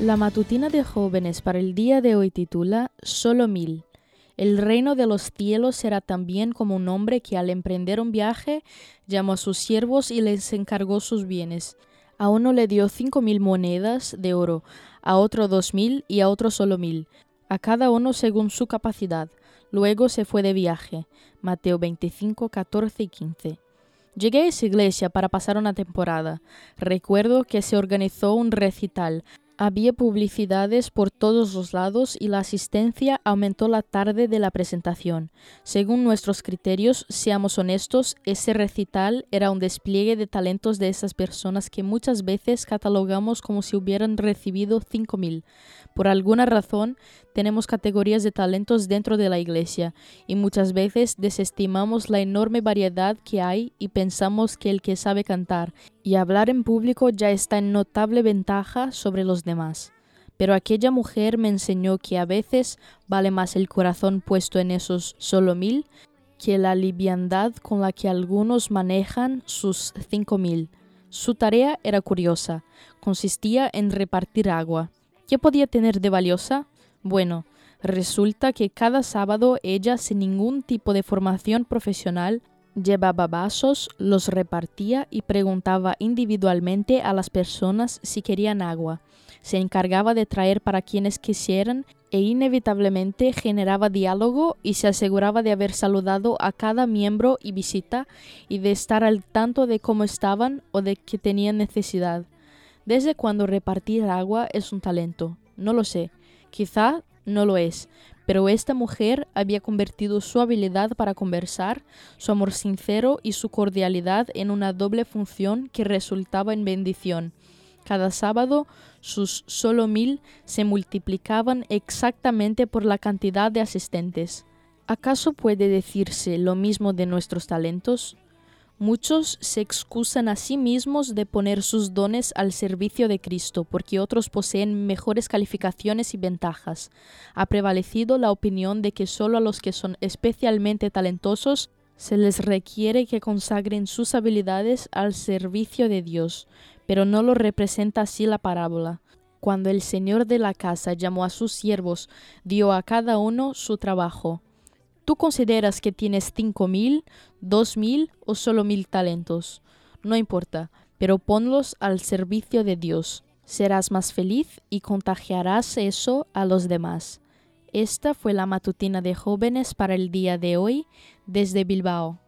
La matutina de jóvenes para el día de hoy titula Solo mil. El reino de los cielos será también como un hombre que al emprender un viaje llamó a sus siervos y les encargó sus bienes. A uno le dio cinco mil monedas de oro, a otro dos mil y a otro solo mil, a cada uno según su capacidad. Luego se fue de viaje. Mateo 25, 14 y 15. Llegué a esa iglesia para pasar una temporada. Recuerdo que se organizó un recital. Había publicidades por todos los lados y la asistencia aumentó la tarde de la presentación. Según nuestros criterios, seamos honestos, ese recital era un despliegue de talentos de esas personas que muchas veces catalogamos como si hubieran recibido 5.000. Por alguna razón, tenemos categorías de talentos dentro de la iglesia y muchas veces desestimamos la enorme variedad que hay y pensamos que el que sabe cantar y hablar en público ya está en notable ventaja sobre los demás. Pero aquella mujer me enseñó que a veces vale más el corazón puesto en esos solo mil que la liviandad con la que algunos manejan sus cinco mil. Su tarea era curiosa, consistía en repartir agua. ¿Qué podía tener de valiosa? Bueno, resulta que cada sábado ella, sin ningún tipo de formación profesional, llevaba vasos, los repartía y preguntaba individualmente a las personas si querían agua. Se encargaba de traer para quienes quisieran e inevitablemente generaba diálogo y se aseguraba de haber saludado a cada miembro y visita y de estar al tanto de cómo estaban o de que tenían necesidad. ¿Desde cuando repartir agua es un talento? No lo sé. Quizá no lo es, pero esta mujer había convertido su habilidad para conversar, su amor sincero y su cordialidad en una doble función que resultaba en bendición. Cada sábado sus solo mil se multiplicaban exactamente por la cantidad de asistentes. ¿Acaso puede decirse lo mismo de nuestros talentos? Muchos se excusan a sí mismos de poner sus dones al servicio de Cristo porque otros poseen mejores calificaciones y ventajas. Ha prevalecido la opinión de que solo a los que son especialmente talentosos se les requiere que consagren sus habilidades al servicio de Dios, pero no lo representa así la parábola. Cuando el Señor de la casa llamó a sus siervos, dio a cada uno su trabajo. Tú consideras que tienes cinco mil, dos mil o solo mil talentos. No importa, pero ponlos al servicio de Dios. Serás más feliz y contagiarás eso a los demás. Esta fue la matutina de jóvenes para el día de hoy desde Bilbao.